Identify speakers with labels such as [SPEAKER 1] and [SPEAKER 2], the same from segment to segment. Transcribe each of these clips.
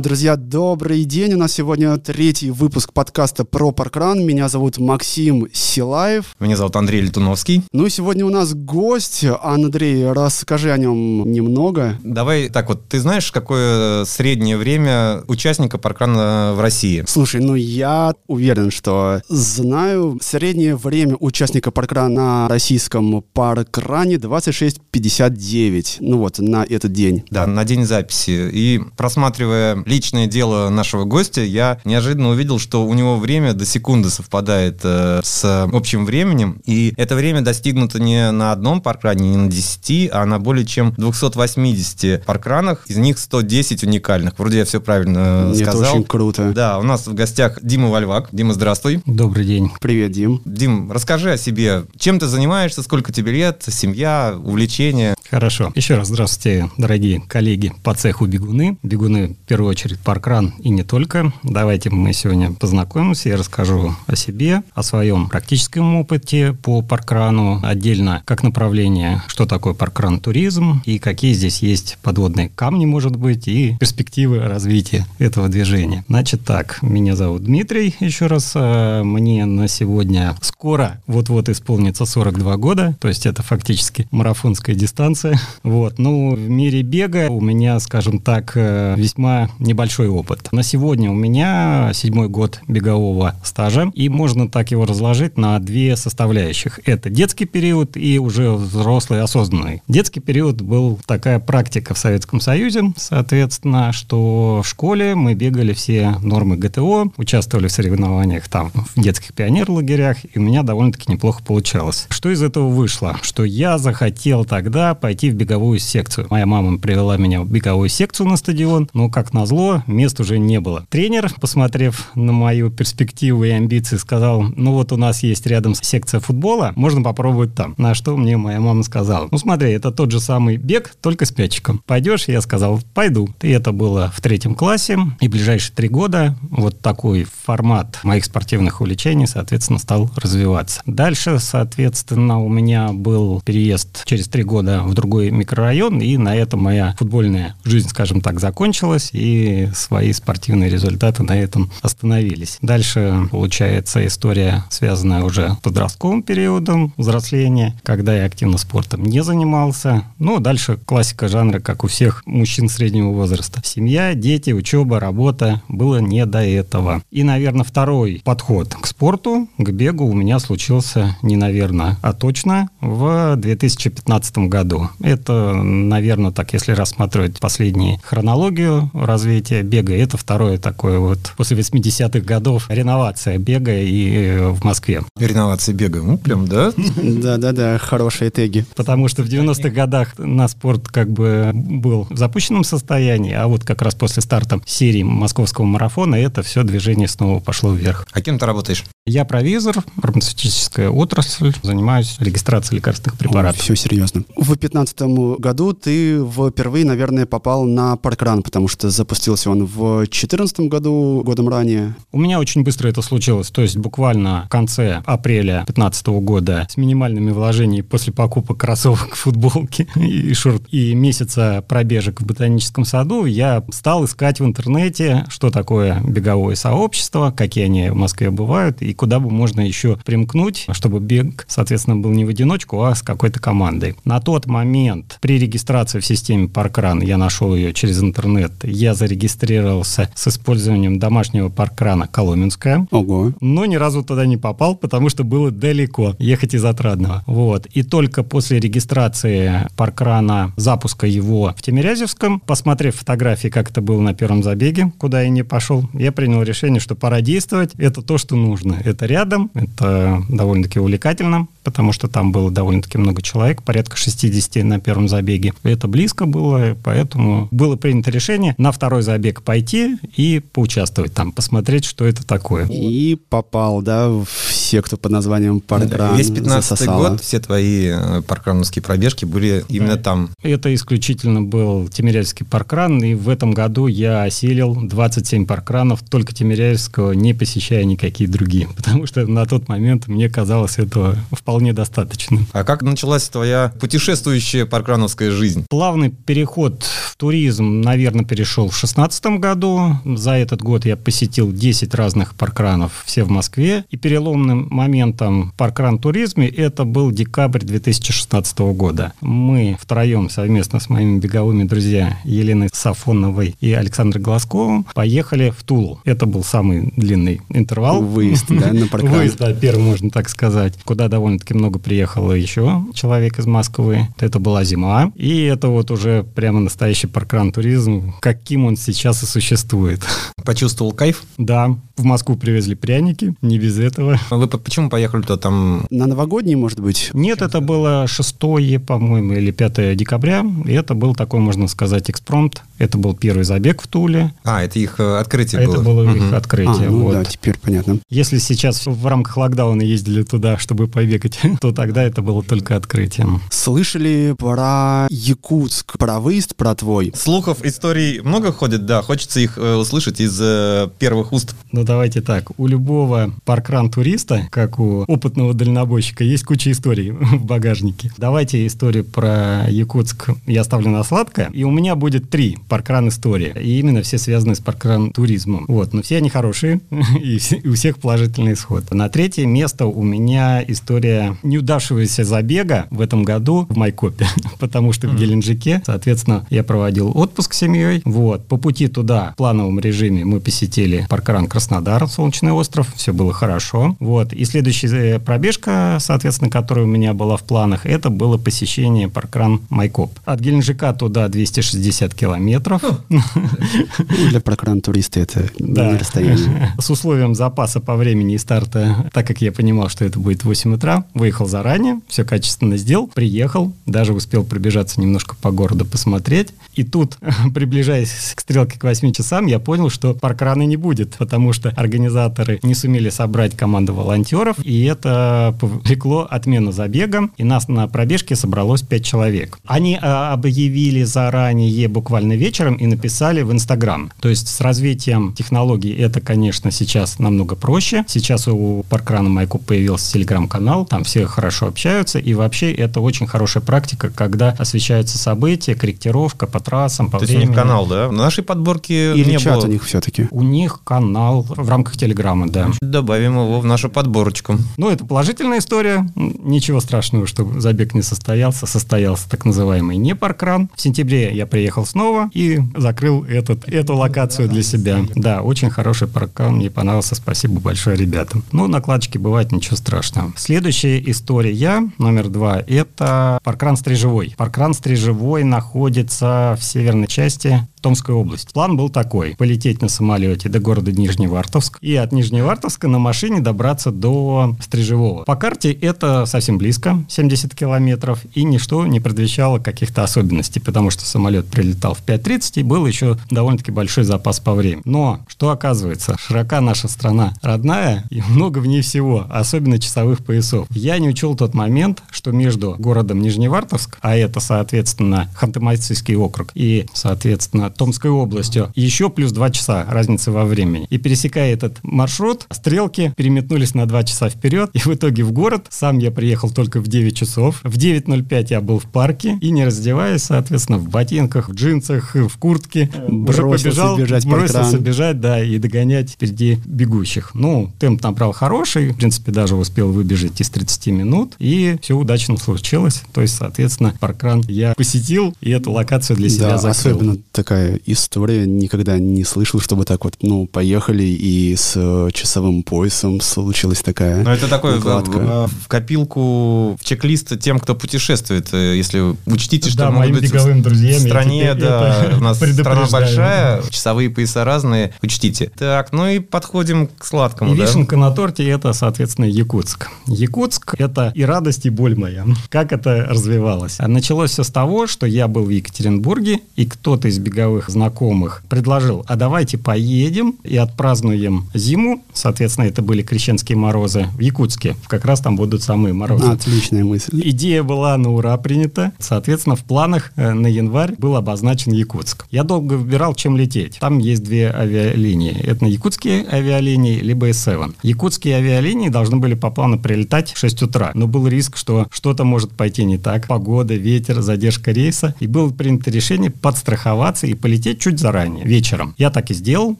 [SPEAKER 1] Друзья, добрый день. У нас сегодня третий выпуск подкаста про паркран. Меня зовут Максим Силаев.
[SPEAKER 2] Меня зовут Андрей Летуновский.
[SPEAKER 1] Ну и сегодня у нас гость. Андрей, расскажи о нем немного.
[SPEAKER 2] Давай так вот, ты знаешь, какое среднее время участника паркрана в России?
[SPEAKER 1] Слушай, ну я уверен, что знаю. Среднее время участника паркрана на российском паркране 26.59. Ну вот, на этот день.
[SPEAKER 2] Да, на день записи. И просматривая личное дело нашего гостя, я неожиданно увидел, что у него время до секунды совпадает э, с общим временем, и это время достигнуто не на одном паркране, не на 10, а на более чем 280 паркранах, из них 110 уникальных. Вроде я все правильно
[SPEAKER 1] Это
[SPEAKER 2] сказал.
[SPEAKER 1] очень круто.
[SPEAKER 2] Да, у нас в гостях Дима Вальвак. Дима, здравствуй.
[SPEAKER 3] Добрый день.
[SPEAKER 1] Привет, Дим.
[SPEAKER 2] Дим, расскажи о себе. Чем ты занимаешься, сколько тебе лет, семья, увлечения?
[SPEAKER 3] Хорошо. Еще раз здравствуйте, дорогие коллеги по цеху бегуны. Бегуны, в первую очередь, паркран и не только. Давайте мы сегодня познакомимся. Я расскажу о себе, о своем практическом опыте по паркрану. Отдельно, как направление, что такое паркран-туризм и какие здесь есть подводные камни, может быть, и перспективы развития этого движения. Значит так, меня зовут Дмитрий, еще раз. э, Мне на сегодня скоро вот-вот исполнится 42 года, то есть это фактически марафонская дистанция. Вот. Ну, в мире бега у меня, скажем так, э, весьма небольшой опыт. На сегодня у меня седьмой год бегового стажа, и можно так его разложить на две составляющих. Это детский период и уже взрослый осознанный. Детский период был такая практика в Советском Союзе, соответственно, что в школе мы бегали все нормы ГТО, участвовали в соревнованиях там в детских пионер-лагерях, и у меня довольно-таки неплохо получалось. Что из этого вышло? Что я захотел тогда пойти в беговую секцию. Моя мама привела меня в беговую секцию на стадион, но, как назло, мест уже не было. Тренер, посмотрев на мою перспективу и амбиции, сказал, ну вот у нас есть рядом секция футбола, можно попробовать там. На что мне моя мама сказала, ну смотри, это тот же самый бег, только с мячиком. Пойдешь? Я сказал, пойду. И это было в третьем классе, и ближайшие три года вот такой формат моих спортивных увлечений, соответственно, стал развиваться. Дальше, соответственно, у меня был переезд через три года в другой микрорайон, и на этом моя футбольная жизнь, скажем так, закончилась, и свои спортивные результаты на этом остановились. Дальше, получается, история, связанная уже с подростковым периодом взросления, когда я активно спортом не занимался. Ну, дальше классика жанра, как у всех мужчин среднего возраста. Семья, дети, учеба, работа. Было не до этого. И, наверное, второй подход к спорту, к бегу у меня случился не наверное, а точно в 2015 году. Это, наверное, так, если рассматривать последнюю хронологию развития бега, это второе такое вот после 80-х годов реновация бега и э, в Москве.
[SPEAKER 2] Реновация бега. Ну, прям, да?
[SPEAKER 1] Да-да-да, хорошие теги.
[SPEAKER 3] Потому что в 90-х годах на спорт как бы был в запущенном состоянии, а вот как раз после старта серии московского марафона это все движение снова пошло вверх.
[SPEAKER 2] А кем ты работаешь?
[SPEAKER 3] Я провизор, фармацевтическая отрасль, занимаюсь регистрацией лекарственных препаратов.
[SPEAKER 1] все серьезно. В 2015 году ты впервые, наверное, попал на паркран, потому что запустился он в 2014 году, годом ранее.
[SPEAKER 3] У меня очень быстро это случилось, то есть буквально в конце апреля 2015 года с минимальными вложениями после покупок кроссовок, футболки и шорт и месяца пробежек в ботаническом саду я стал искать в интернете, что такое беговое сообщество, какие они в Москве бывают и куда бы можно еще примкнуть, чтобы бег, соответственно, был не в одиночку, а с какой-то командой. На тот момент при регистрации в системе Паркран, я нашел ее через интернет, я зарегистрировался с использованием домашнего паркрана Коломенская.
[SPEAKER 1] Ого.
[SPEAKER 3] Но ни разу туда не попал, потому что было далеко ехать из Отрадного. Вот. И только после регистрации паркрана, запуска его в Тимирязевском, посмотрев фотографии, как это было на первом забеге, куда я не пошел, я принял решение, что пора действовать. Это то, что нужно. Это рядом, это довольно-таки увлекательно, потому что там было довольно-таки много человек, порядка 60 на первом забеге. Это близко было, поэтому было принято решение на второй забег пойти и поучаствовать там, посмотреть, что это такое.
[SPEAKER 1] И попал, да, в секту под названием Паркран
[SPEAKER 2] Весь 15 год все твои э, паркрановские пробежки были именно там.
[SPEAKER 3] Это исключительно был Тимирязевский паркран, и в этом году я осилил 27 паркранов только Тимирязевского, не посещая никакие другие, потому что на тот момент мне казалось этого вполне достаточно.
[SPEAKER 2] А как началась твоя путешествующая паркрановская жизнь?
[SPEAKER 3] Плавный переход в туризм, наверное, перешел в 2016 году. За этот год я посетил 10 разных паркранов, все в Москве. И переломным моментом паркран туризме это был декабрь 2016 года. Мы втроем совместно с моими беговыми друзьями Еленой Сафоновой и Александром Глазковым поехали в Тулу. Это был самый длинный интервал.
[SPEAKER 1] Выезд, да, на паркран.
[SPEAKER 3] Выезд, да, первый, можно так сказать. Куда довольно-таки много приехало еще человек из Москвы. Это была зима. И это вот уже прямо настоящий паркран туризм, каким он сейчас и существует.
[SPEAKER 2] Почувствовал кайф?
[SPEAKER 3] Да, в Москву привезли пряники, не без этого.
[SPEAKER 2] А Вы по- почему поехали туда там?
[SPEAKER 1] На новогодний, может быть?
[SPEAKER 3] Нет, это было 6, по-моему, или 5 декабря. И это был такой, можно сказать, экспромт. Это был первый забег в Туле.
[SPEAKER 2] А, это их э, открытие
[SPEAKER 3] Это
[SPEAKER 2] было.
[SPEAKER 3] было их
[SPEAKER 2] Мгм.
[SPEAKER 3] открытие.
[SPEAKER 1] А, ну
[SPEAKER 3] вот.
[SPEAKER 1] да, теперь понятно.
[SPEAKER 3] Если сейчас в рамках локдауна ездили туда, чтобы побегать, то тогда это было только открытием.
[SPEAKER 1] Слышали про Якутск, про выезд, про твой?
[SPEAKER 2] Слухов, историй много ходит, да. Хочется их э, услышать из э, первых уст.
[SPEAKER 3] Ну, давайте так. У любого паркран-туриста, как у опытного дальнобойщика, есть куча историй в багажнике. Давайте историю про Якутск я оставлю на сладкое. И у меня будет три паркран-истории. И именно все связаны с паркран-туризмом. Вот. Но все они хорошие, и, все- и у всех положительный исход. На третье место у меня история неудавшегося забега в этом году в Майкопе. Потому что в Геленджике, соответственно, я проводил отпуск с семьей. Вот. По пути туда в плановом режиме мы посетили паркран Краснодар, Солнечный остров. Все было хорошо. Вот. И следующая э, пробежка, соответственно, которая у меня была в планах, это было посещение паркран Майкоп. От Геленджика туда 260 километров.
[SPEAKER 1] Ну, для паркран-туриста это
[SPEAKER 3] Да.
[SPEAKER 1] не расстояние.
[SPEAKER 3] С условием запаса по времени и старта, так как я понимал, что это будет 8 утра, выехал заранее, все качественно сделал, приехал, даже успел пробежаться немножко по городу посмотреть. И тут, приближаясь к стрелке к 8 часам, я понял, что паркрана не будет, потому что организаторы не сумели собрать команду волонтеров, и это повлекло отмену забега, и нас на пробежке собралось 5 человек. Они а, объявили заранее буквально вечером и написали в Инстаграм. То есть с развитием технологий это, конечно, сейчас намного проще. Сейчас у Паркрана Майку появился телеграм-канал, там все хорошо общаются, и вообще это очень хорошая практика, когда освещаются события, корректировка по трассам, по
[SPEAKER 2] То есть у них
[SPEAKER 3] времени.
[SPEAKER 2] канал, да? В нашей подборке
[SPEAKER 1] Или
[SPEAKER 2] не
[SPEAKER 1] чат
[SPEAKER 2] было.
[SPEAKER 1] у них все-таки?
[SPEAKER 3] У них канал в рамках Телеграма, да.
[SPEAKER 2] Добавим его в нашу подборочку.
[SPEAKER 3] Ну, это положительная история. Ничего страшного, что забег не состоялся. Состоялся так называемый не паркран. В сентябре я приехал снова и закрыл этот, эту локацию для себя. Да, очень хороший паркран. Мне понравился. Спасибо большое ребятам. Ну, накладочки бывает, ничего страшного. Следующая история, номер два, это паркран Стрижевой. Паркран Стрижевой находится в северной части Томской области. План был такой. Полететь на самолете до города Нижневартовск и от Нижневартовска на машине добраться до Стрижевого. По карте это совсем близко, 70 километров, и ничто не предвещало каких-то особенностей, потому что самолет прилетал в 5.30 и был еще довольно-таки большой запас по времени. Но, что оказывается, широка наша страна родная и много в ней всего, особенно часовых поясов. Я не учел тот момент, что между городом Нижневартовск, а это, соответственно, Ханты-Мансийский округ, и, соответственно, Томской областью, еще плюс 2 часа разницы во времени. И пересекая этот маршрут, стрелки переметнулись на 2 часа вперед, и в итоге в город сам я приехал только в 9 часов. В 9.05 я был в парке, и не раздеваясь, соответственно, в ботинках, в джинсах, в куртке, уже
[SPEAKER 1] Бросился
[SPEAKER 3] побежал,
[SPEAKER 1] бежать
[SPEAKER 3] бросился бежать, да, и догонять впереди бегущих. Ну, темп набрал хороший, в принципе, даже успел выбежать из 30 минут, и все удачно случилось. То есть, соответственно, паркран я посетил, и эту локацию для себя
[SPEAKER 1] Да,
[SPEAKER 3] закрыл.
[SPEAKER 1] особенно такая история. Никогда не слышал, чтобы так вот, ну, поехали и с э, часовым поясом случилась такая
[SPEAKER 2] Но это такой в,
[SPEAKER 1] накладка.
[SPEAKER 2] в- в копилку, в чек-лист тем, кто путешествует. Э, Если учтите, что
[SPEAKER 3] Да,
[SPEAKER 2] может
[SPEAKER 3] моим
[SPEAKER 2] быть,
[SPEAKER 3] беговым друзьям
[SPEAKER 2] в стране, да, у нас страна большая, часовые пояса разные, учтите. Так, ну и подходим к сладкому,
[SPEAKER 3] И
[SPEAKER 2] да?
[SPEAKER 3] вишенка на торте это, соответственно, Якутск. Якутск это и радость, и боль моя. Как это развивалось? А Началось все с того, что я был в Екатеринбурге, и кто-то из беговых беговых знакомых предложил, а давайте поедем и отпразднуем зиму. Соответственно, это были крещенские морозы в Якутске. Как раз там будут самые морозы.
[SPEAKER 1] Отличная мысль.
[SPEAKER 3] Идея была на ура принята. Соответственно, в планах э, на январь был обозначен Якутск. Я долго выбирал, чем лететь. Там есть две авиалинии. Это на якутские авиалинии, либо S7. Якутские авиалинии должны были по плану прилетать в 6 утра. Но был риск, что что-то может пойти не так. Погода, ветер, задержка рейса. И было принято решение подстраховаться и полететь чуть заранее, вечером. Я так и сделал,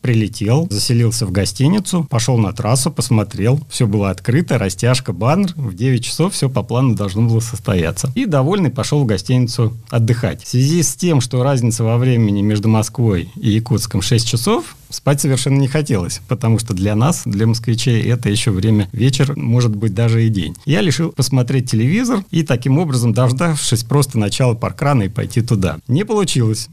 [SPEAKER 3] прилетел, заселился в гостиницу, пошел на трассу, посмотрел. Все было открыто, растяжка, баннер. В 9 часов все по плану должно было состояться. И довольный пошел в гостиницу отдыхать. В связи с тем, что разница во времени между Москвой и Якутском 6 часов, Спать совершенно не хотелось, потому что для нас, для москвичей, это еще время вечер, может быть, даже и день. Я решил посмотреть телевизор и таким образом, дождавшись просто начала паркрана и пойти туда. Не получилось.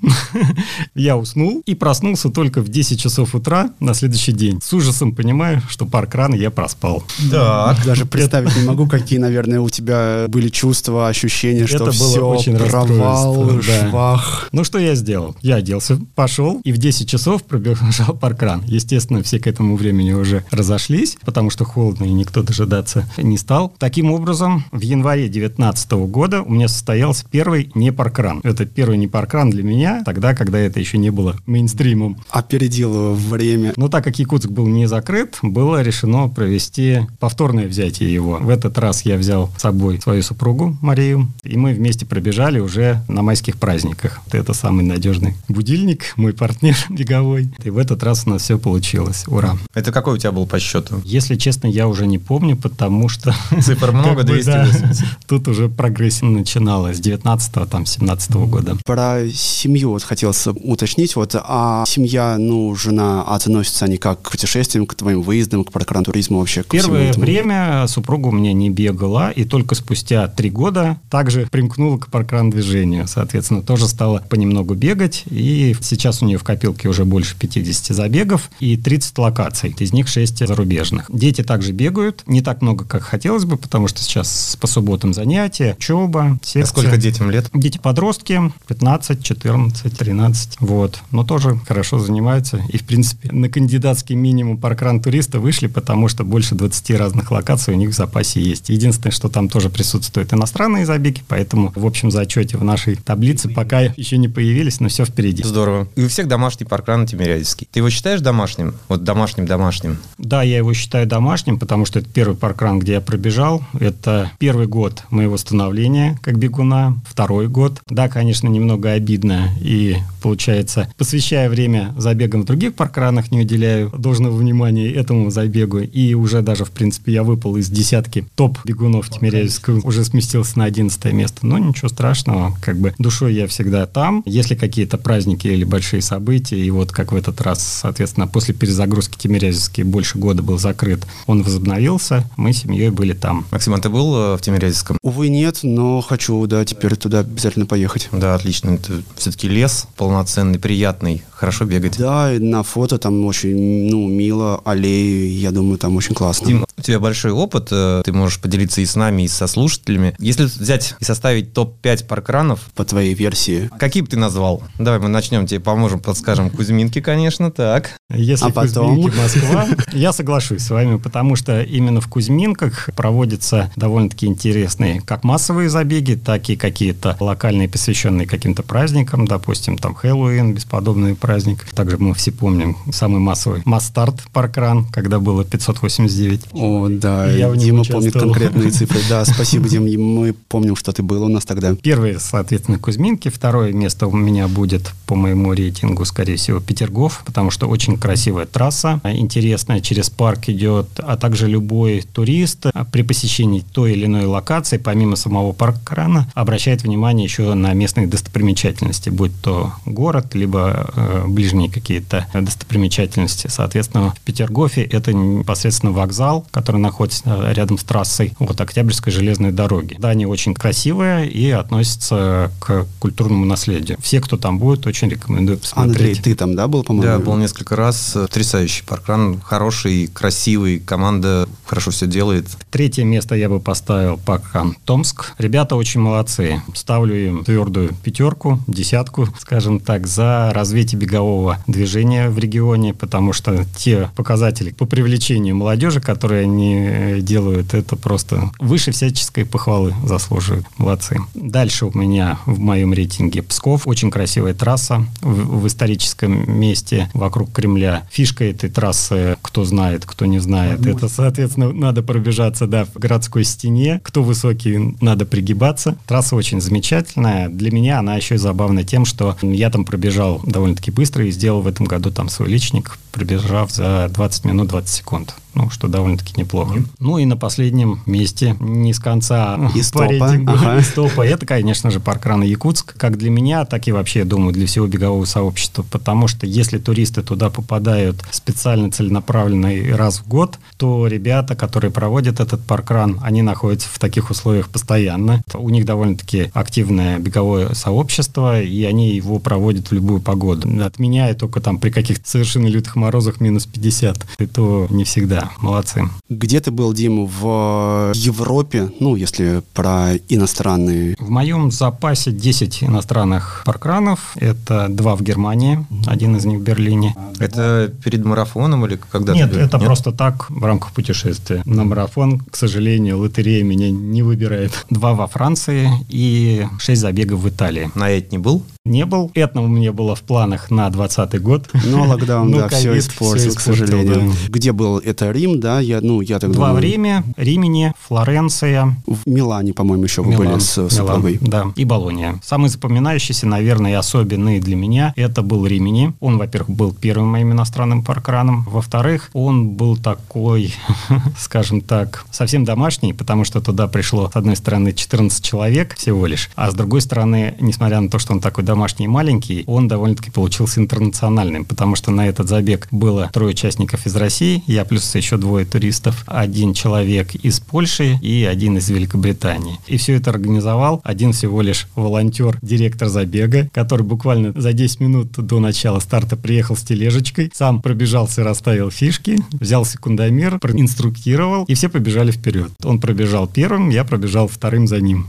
[SPEAKER 3] Я уснул и проснулся только в 10 часов утра на следующий день. С ужасом понимаю, что паркран я проспал.
[SPEAKER 1] Так. Даже представить не могу, какие, наверное, у тебя были чувства, ощущения, что
[SPEAKER 3] Это было
[SPEAKER 1] все,
[SPEAKER 3] очень
[SPEAKER 1] провал,
[SPEAKER 3] да.
[SPEAKER 1] швах.
[SPEAKER 3] Ну, что я сделал? Я оделся, пошел, и в 10 часов пробежал паркран. Естественно, все к этому времени уже разошлись, потому что холодно, и никто дожидаться не стал. Таким образом, в январе 2019 года у меня состоялся первый не паркран. Это первый не паркран для меня, тогда, когда это еще не было мейнстримом.
[SPEAKER 1] Опередил время.
[SPEAKER 3] Но так как Якутск был не закрыт, было решено провести повторное взятие его. В этот раз я взял с собой свою супругу Марию, и мы вместе пробежали уже на майских праздниках. Это самый надежный будильник, мой партнер беговой. И в этот раз у нас все получилось. Ура.
[SPEAKER 2] Это какой у тебя был по счету?
[SPEAKER 3] Если честно, я уже не помню, потому что...
[SPEAKER 2] Цифр много,
[SPEAKER 3] как бы, да,
[SPEAKER 2] 280.
[SPEAKER 3] Тут уже прогрессия начиналась с 19 там, 17 года.
[SPEAKER 1] Про семью вот хотелось уточнить. Вот, а семья, ну, жена, относятся они как к путешествиям, к твоим выездам, к паркран-туризму вообще? К
[SPEAKER 3] Первое время супруга у меня не бегала, и только спустя три года также примкнула к паркран-движению. Соответственно, тоже стала понемногу бегать, и сейчас у нее в копилке уже больше 50 забегов и 30 локаций, из них 6 зарубежных. Дети также бегают, не так много, как хотелось бы, потому что сейчас по субботам занятия, учеба, секция.
[SPEAKER 2] А сколько детям лет?
[SPEAKER 3] Дети-подростки 15, 14, 13. Вот. Но тоже хорошо занимаются. И, в принципе, на кандидатский минимум паркран туриста вышли, потому что больше 20 разных локаций у них в запасе есть. Единственное, что там тоже присутствуют иностранные забеги, поэтому в общем зачете в нашей таблице пока еще не появились, но все впереди.
[SPEAKER 2] Здорово. И у всех домашний паркран Тимирязевский. Ты его считаешь домашним? Вот домашним-домашним?
[SPEAKER 3] Да, я его считаю домашним, потому что это первый паркран, где я пробежал. Это первый год моего становления как бегуна, второй год. Да, конечно, немного обидно. И, получается, посвящая время забегам в других паркранах, не уделяю должного внимания этому забегу. И уже даже, в принципе, я выпал из десятки топ-бегунов Тимирязевского, уже сместился на 11 место. Но ничего страшного, как бы душой я всегда там. Если какие-то праздники или большие события, и вот как в этот раз, соответственно, после перезагрузки Тимирязевский больше года был закрыт, он возобновился, мы с семьей были там.
[SPEAKER 2] Максим, а ты был э, в Тимирязевском?
[SPEAKER 1] Увы, нет, но хочу, да, теперь туда обязательно поехать.
[SPEAKER 2] Да, отлично. Это все-таки лес полноценный, приятный. Хорошо бегать.
[SPEAKER 1] Да, на фото там очень, ну, мило, аллеи, я думаю, там очень классно.
[SPEAKER 2] Дим, у тебя большой опыт, э, ты можешь поделиться и с нами, и со слушателями. Если взять и составить топ-5 паркранов,
[SPEAKER 1] По твоей версии.
[SPEAKER 2] какие бы ты назвал? Давай мы начнем, тебе поможем, подскажем. Кузьминки, конечно, так.
[SPEAKER 3] Если
[SPEAKER 1] А потом?
[SPEAKER 3] Кузьминки, Москва, я соглашусь с вами, потому что именно в Кузьминках проводятся довольно-таки интересные как массовые забеги, так и какие-то локальные, посвященные каким-то праздникам, допустим, там Хэллоуин, бесподобный праздник. Также мы все помним самый массовый Мастарт Паркран, когда было 589.
[SPEAKER 1] О, да,
[SPEAKER 3] Я
[SPEAKER 1] Дима помнит конкретные цифры. Да, спасибо, Дим, мы помним, что ты был у нас тогда.
[SPEAKER 3] Первое, соответственно, Кузьминки. Второе место у меня будет, по моему рейтингу, скорее всего, Петергоф, потому что очень красивая трасса, интересная, через парк идет, а также любой турист а, при посещении той или иной локации, помимо самого паркрана, обращает внимание еще на местные достопримечательности, будь то город, либо э, ближние какие-то достопримечательности. Соответственно, в Петергофе это непосредственно вокзал, который находится рядом с трассой вот Октябрьской железной дороги. Здание очень красивое и относится к культурному наследию. Все, кто там будет, очень рекомендую посмотреть.
[SPEAKER 1] Андрей, ты там, да, был, по-моему?
[SPEAKER 2] Да, был несколько раз. Потрясающий паркран, хороший, красивый, команда хорошо все делает.
[SPEAKER 3] Третье место я бы поставил паркран Томск. Ребята очень молодцы. Ставлю им твердую пятерку, десятку, скажем так, за развитие бегового движения в регионе, потому что те показатели по привлечению молодежи, которые они э, делают, это просто выше всяческой похвалы заслуживают. Молодцы. Дальше у меня в моем рейтинге Псков. Очень красивая трасса в, в историческом месте вокруг Кремля. Фишка этой трассы, кто знает, кто не знает, это, соответственно, надо пробежаться, да, в городской стене. Кто высокий, надо пригибаться. Трасса очень замечательная. Для меня она еще и забавна тем, что я там пробежал довольно-таки быстро и сделал в этом году там свой личник, пробежав за 20 минут 20 секунд ну, что довольно-таки неплохо. Mm-hmm. Ну и на последнем месте, не с конца
[SPEAKER 1] и по рейтингу, ага.
[SPEAKER 3] стопа, это, конечно же, паркран Якутск, как для меня, так и вообще, я думаю, для всего бегового сообщества, потому что если туристы туда попадают специально целенаправленно раз в год, то ребята, которые проводят этот паркран, они находятся в таких условиях постоянно. У них довольно-таки активное беговое сообщество, и они его проводят в любую погоду. Отменяя только там при каких-то совершенно лютых морозах минус 50, и то не всегда молодцы.
[SPEAKER 1] Где ты был, Дима, в Европе, ну, если про иностранные?
[SPEAKER 3] В моем запасе 10 иностранных паркранов. Это два в Германии, один из них в Берлине.
[SPEAKER 2] Это перед марафоном или когда
[SPEAKER 3] Нет, ты... это Нет? просто так в рамках путешествия. На марафон, к сожалению, лотерея меня не выбирает. Два во Франции и шесть забегов в Италии.
[SPEAKER 2] На это не был?
[SPEAKER 3] Не был. Это у меня было в планах на 2020 год.
[SPEAKER 1] Но локдаун, да, все испортил, к сожалению. Где был это Рим, да, я, ну, я так
[SPEAKER 3] Два думаю... в Риме, Римени, Флоренция.
[SPEAKER 1] В Милане, по-моему, еще вы Милан, были с Милан, супругой.
[SPEAKER 3] Да, и Болония. Самый запоминающийся, наверное, и особенный для меня, это был Римени. Он, во-первых, был первым моим иностранным паркраном. Во-вторых, он был такой, скажем так, совсем домашний, потому что туда пришло, с одной стороны, 14 человек всего лишь, а с другой стороны, несмотря на то, что он такой домашний и маленький, он довольно-таки получился интернациональным, потому что на этот забег было трое участников из России, я плюс еще двое туристов, один человек из Польши и один из Великобритании. И все это организовал один всего лишь волонтер, директор забега, который буквально за 10 минут до начала старта приехал с тележечкой, сам пробежался, расставил фишки, взял секундомер, проинструктировал, и все побежали вперед. Он пробежал первым, я пробежал вторым за ним.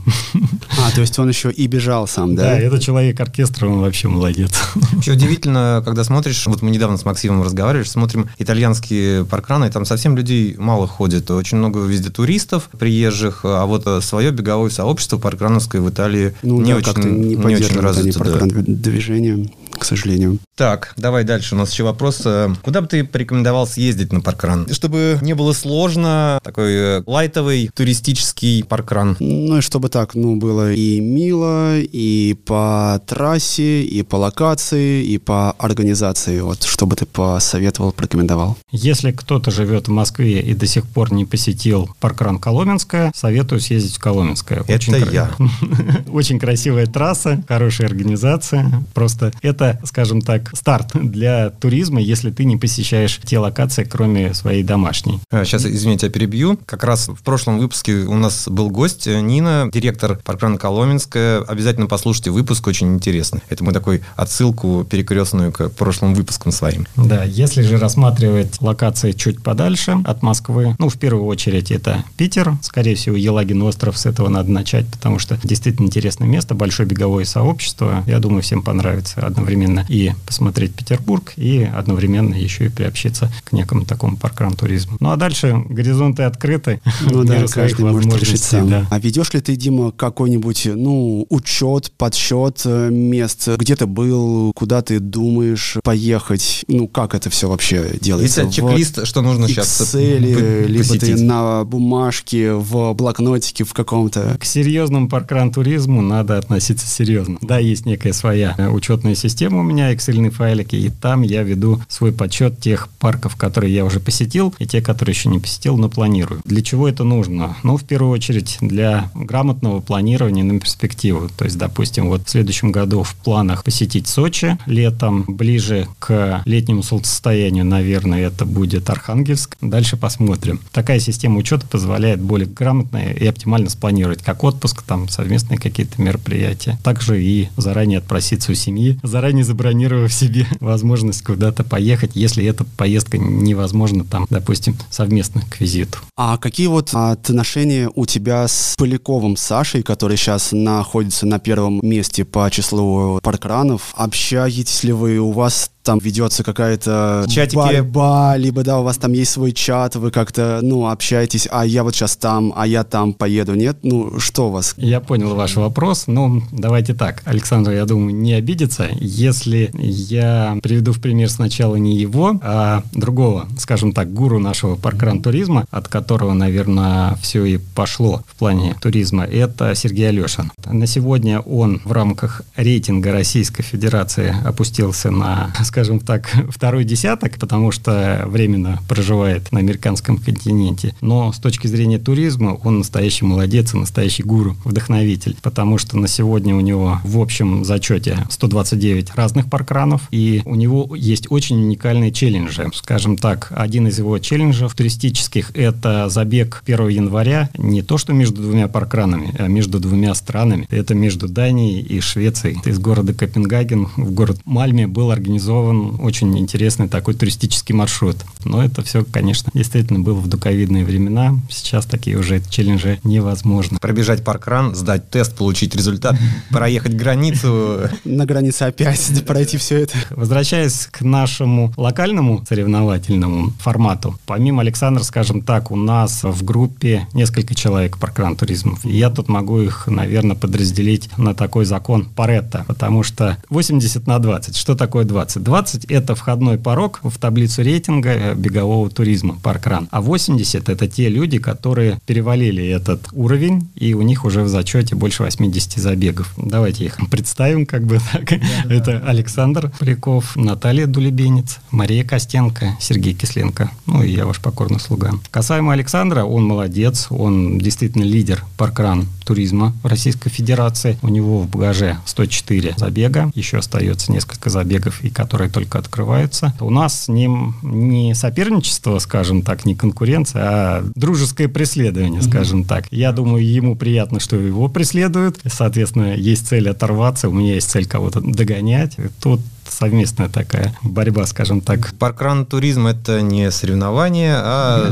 [SPEAKER 1] А, то есть он еще и бежал сам, да?
[SPEAKER 3] Да, это человек оркестра, он вообще молодец.
[SPEAKER 2] Еще удивительно, когда смотришь, вот мы недавно с Максимом разговаривали, смотрим итальянские паркраны, там совсем людей мало ходит. Очень много везде туристов, приезжих, а вот э, свое беговое сообщество паркрановское в Италии ну, не, да, очень, не, не очень развито.
[SPEAKER 1] Да. движение к сожалению.
[SPEAKER 2] Так, давай дальше. У нас еще вопрос. Э, куда бы ты порекомендовал съездить на паркран? Чтобы не было сложно, такой э, лайтовый туристический паркран.
[SPEAKER 1] Ну и чтобы так, ну, было и мило, и по трассе, и по локации, и по организации. Вот что бы ты посоветовал, порекомендовал?
[SPEAKER 3] Если кто-то живет в Москве и до сих пор не посетил паркран Коломенское, советую съездить в Коломенское.
[SPEAKER 2] Очень это я.
[SPEAKER 3] Очень красивая трасса, хорошая организация. Просто это это, скажем так, старт для туризма, если ты не посещаешь те локации, кроме своей домашней.
[SPEAKER 2] Сейчас, а, извините, я перебью. Как раз в прошлом выпуске у нас был гость э, Нина, директор паркрана Коломенская. Обязательно послушайте выпуск, очень интересный. Это мы такой отсылку перекрестную к прошлым выпускам своим.
[SPEAKER 3] Да, если же рассматривать локации чуть подальше от Москвы, ну, в первую очередь это Питер, скорее всего, Елагин остров, с этого надо начать, потому что действительно интересное место, большое беговое сообщество. Я думаю, всем понравится одновременно одновременно и посмотреть Петербург, и одновременно еще и приобщиться к некому такому паркран-туризму. Ну а дальше горизонты открыты.
[SPEAKER 1] Ну да, каждый может решить сам. Да. А ведешь ли ты, Дима, какой-нибудь, ну, учет, подсчет э, мест, где ты был, куда ты думаешь поехать? Ну, как это все вообще делается?
[SPEAKER 2] Есть чек-лист, что нужно Excel, сейчас
[SPEAKER 1] либо ты на бумажке, в блокнотике в каком-то?
[SPEAKER 3] К серьезному паркран-туризму надо относиться серьезно. Да, есть некая своя учетная система, система у меня, Excel файлики, и там я веду свой подсчет тех парков, которые я уже посетил, и те, которые еще не посетил, но планирую. Для чего это нужно? Ну, в первую очередь, для грамотного планирования на перспективу. То есть, допустим, вот в следующем году в планах посетить Сочи летом, ближе к летнему солнцестоянию, наверное, это будет Архангельск. Дальше посмотрим. Такая система учета позволяет более грамотно и оптимально спланировать как отпуск, там совместные какие-то мероприятия, также и заранее отпроситься у семьи, заранее забронировав себе возможность куда-то поехать, если эта поездка невозможна там, допустим, совместно к визиту.
[SPEAKER 1] А какие вот отношения у тебя с Поляковым Сашей, который сейчас находится на первом месте по числу паркранов? Общаетесь ли вы? У вас там ведется какая-то
[SPEAKER 2] Чатики.
[SPEAKER 1] борьба, либо, да, у вас там есть свой чат, вы как-то, ну, общаетесь, а я вот сейчас там, а я там поеду, нет? Ну, что у вас?
[SPEAKER 3] Я понял ваш вопрос, ну, давайте так. Александр, я думаю, не обидится, если я приведу в пример сначала не его, а другого, скажем так, гуру нашего паркран туризма, от которого, наверное, все и пошло в плане туризма, это Сергей Алешин. На сегодня он в рамках рейтинга Российской Федерации опустился на, скажем так, второй десяток, потому что временно проживает на американском континенте. Но с точки зрения туризма он настоящий молодец и настоящий гуру, вдохновитель, потому что на сегодня у него в общем зачете 129 разных паркранов, и у него есть очень уникальные челленджи. Скажем так, один из его челленджев туристических – это забег 1 января не то, что между двумя паркранами, а между двумя странами. Это между Данией и Швецией. Из города Копенгаген в город Мальме был организован организован очень интересный такой туристический маршрут. Но это все, конечно, действительно было в дуковидные времена. Сейчас такие уже челленджи невозможно.
[SPEAKER 2] Пробежать паркран, сдать тест, получить результат, проехать границу.
[SPEAKER 1] На границе опять пройти все это.
[SPEAKER 3] Возвращаясь к нашему локальному соревновательному формату, помимо Александра, скажем так, у нас в группе несколько человек паркран туризмов. И я тут могу их, наверное, подразделить на такой закон Паретта, потому что 80 на 20. Что такое 20? 20 – это входной порог в таблицу рейтинга э, бегового туризма паркран. А 80 – это те люди, которые перевалили этот уровень, и у них уже в зачете больше 80 забегов. Давайте их представим как бы так. это Александр Поляков, Наталья Дулебенец, Мария Костенко, Сергей Кисленко. Ну и я ваш покорный слуга. Касаемо Александра, он молодец, он действительно лидер паркран туризма в Российской Федерации. У него в багаже 104 забега, еще остается несколько забегов, и которые которые только открываются. У нас с ним не соперничество, скажем так, не конкуренция, а дружеское преследование, скажем так. Я думаю, ему приятно, что его преследуют. Соответственно, есть цель оторваться, у меня есть цель кого-то догонять. Тут совместная такая борьба, скажем так.
[SPEAKER 2] Паркран туризм – это не соревнование, а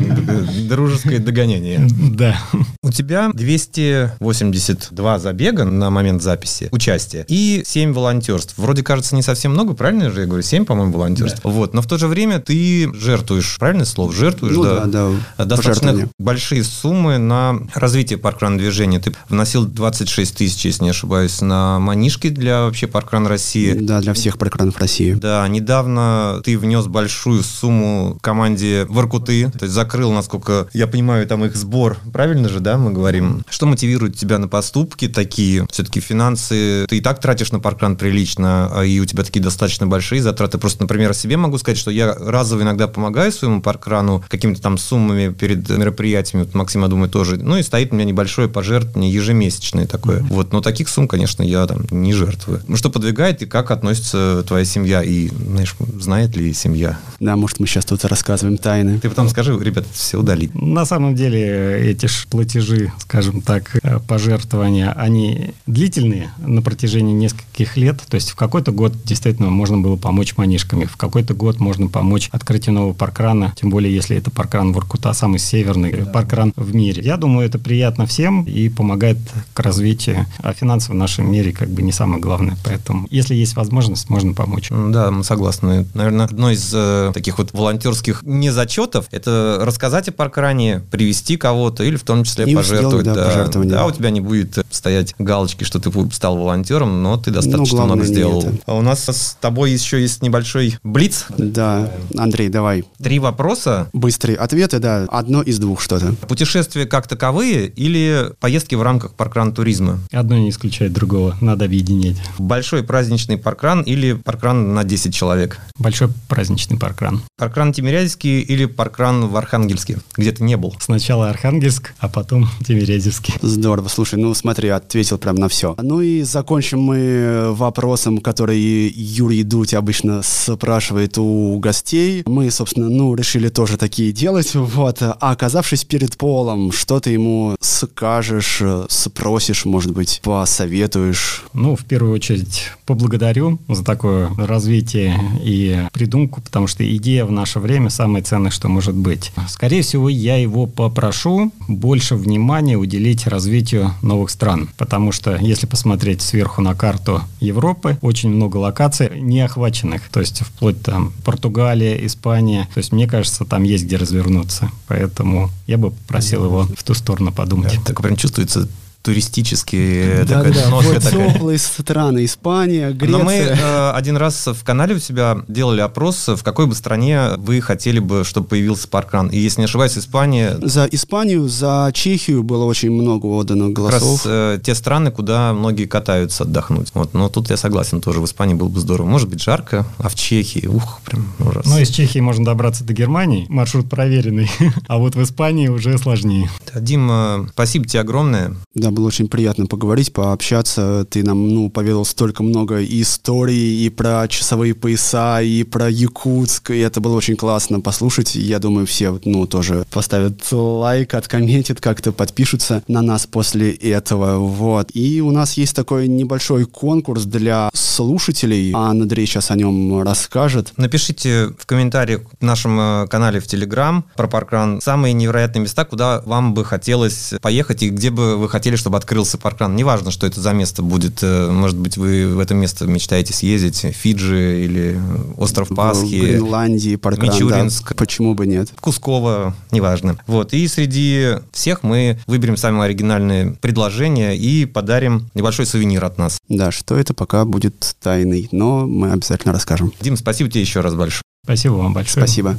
[SPEAKER 2] дружеское догоняние.
[SPEAKER 3] Да.
[SPEAKER 2] У тебя 282 забега на момент записи, участия, и 7 волонтерств. Вроде кажется не совсем много, правильно же я говорю? 7, по-моему, волонтерств. Да. Вот, но в то же время ты жертвуешь, правильное слово? Жертвуешь,
[SPEAKER 1] ну,
[SPEAKER 2] да,
[SPEAKER 1] да,
[SPEAKER 2] да, достаточно большие суммы на развитие паркран движения. Ты вносил 26 тысяч, если не ошибаюсь, на манишки для вообще паркран России.
[SPEAKER 1] Да, для всех паркран в России.
[SPEAKER 2] Да, недавно ты внес большую сумму команде Воркуты, то есть закрыл, насколько я понимаю, там их сбор. Правильно же, да, мы говорим? Что мотивирует тебя на поступки такие? Все-таки финансы ты и так тратишь на паркран прилично, а и у тебя такие достаточно большие затраты. Просто, например, о себе могу сказать, что я разово иногда помогаю своему паркрану какими-то там суммами перед мероприятиями. Вот Максим, я думаю, тоже. Ну и стоит у меня небольшое пожертвование ежемесячное такое. Mm-hmm. Вот, но таких сумм, конечно, я там не жертвую. Ну что подвигает и как относится твоя семья и, знаешь, знает ли семья?
[SPEAKER 1] Да, может, мы сейчас тут рассказываем тайны.
[SPEAKER 2] Ты потом скажи, ребят, все удали.
[SPEAKER 3] На самом деле эти ж платежи, скажем так, э, пожертвования, они длительные на протяжении нескольких лет. То есть в какой-то год действительно можно было помочь манишками, в какой-то год можно помочь открытию нового паркрана, тем более если это паркран Воркута, самый северный да. паркран в мире. Я думаю, это приятно всем и помогает к развитию. А финансы в нашем мире как бы не самое главное. Поэтому, если есть возможность, можно помочь помочь.
[SPEAKER 2] Да, мы согласны. Наверное, одно из э, таких вот волонтерских незачетов – это рассказать о паркране, привести кого-то или в том числе и пожертвовать. Сделать, да, да, да, у тебя не будет стоять галочки, что ты стал волонтером, но ты достаточно но много сделал. А у нас с тобой еще есть небольшой блиц.
[SPEAKER 1] Да, Андрей, давай.
[SPEAKER 2] Три вопроса.
[SPEAKER 1] Быстрые ответы, да. Одно из двух что-то.
[SPEAKER 2] Путешествия как таковые или поездки в рамках паркран туризма?
[SPEAKER 3] Одно не исключает другого. Надо объединять.
[SPEAKER 2] Большой праздничный паркран или паркран паркран на 10 человек.
[SPEAKER 3] Большой праздничный паркран.
[SPEAKER 2] Паркран Тимирязевский или паркран в Архангельске, где ты не был?
[SPEAKER 3] Сначала Архангельск, а потом Тимирязевский.
[SPEAKER 1] Здорово, слушай, ну смотри, ответил прям на все. Ну и закончим мы вопросом, который Юрий Дудь обычно спрашивает у гостей. Мы, собственно, ну, решили тоже такие делать, вот. А оказавшись перед Полом, что ты ему скажешь, спросишь, может быть, посоветуешь?
[SPEAKER 3] Ну, в первую очередь, поблагодарю за такое развитие и придумку, потому что идея в наше время самое ценное, что может быть. Скорее всего, я его попрошу больше внимания уделить развитию новых стран, потому что если посмотреть сверху на карту Европы, очень много локаций не охваченных, то есть вплоть там Португалия, Испания, то есть мне кажется, там есть где развернуться, поэтому я бы попросил его в ту сторону подумать. Да,
[SPEAKER 2] так прям чувствуется туристические
[SPEAKER 1] да, такая да, нотка вот такая. теплые страны, Испания, Греция.
[SPEAKER 2] Но мы э, один раз в канале у себя делали опрос, в какой бы стране вы хотели бы, чтобы появился паркран. И если не ошибаюсь, Испания...
[SPEAKER 1] За Испанию, за Чехию было очень много отдано голосов.
[SPEAKER 2] Как раз э, те страны, куда многие катаются отдохнуть. Вот, но тут я согласен тоже, в Испании было бы здорово. Может быть, жарко, а в Чехии, ух, прям ужас.
[SPEAKER 3] Ну, из Чехии можно добраться до Германии, маршрут проверенный, а вот в Испании уже сложнее.
[SPEAKER 2] Дима, спасибо тебе огромное.
[SPEAKER 1] Да, было очень приятно поговорить, пообщаться. Ты нам, ну, поведал столько много историй и про часовые пояса, и про Якутск, и это было очень классно послушать. Я думаю, все, ну, тоже поставят лайк, откомментят, как-то подпишутся на нас после этого, вот. И у нас есть такой небольшой конкурс для слушателей, а Андрей сейчас о нем расскажет.
[SPEAKER 2] Напишите в комментариях в нашем э, канале в Телеграм про паркран самые невероятные места, куда вам бы хотелось поехать и где бы вы хотели, чтобы открылся паркран. Неважно, что это за место будет. Э, может быть, вы в это место мечтаете съездить. Фиджи или остров Пасхи. В
[SPEAKER 1] Гренландии, паркран, Мичуринск. Да. Почему бы нет?
[SPEAKER 2] Кусково, неважно. Вот. И среди всех мы выберем самые оригинальные предложения и подарим небольшой сувенир от нас.
[SPEAKER 1] Да, что это пока будет тайной, но мы обязательно расскажем.
[SPEAKER 2] Дим, спасибо тебе еще раз большое.
[SPEAKER 3] Спасибо вам большое.
[SPEAKER 1] Спасибо.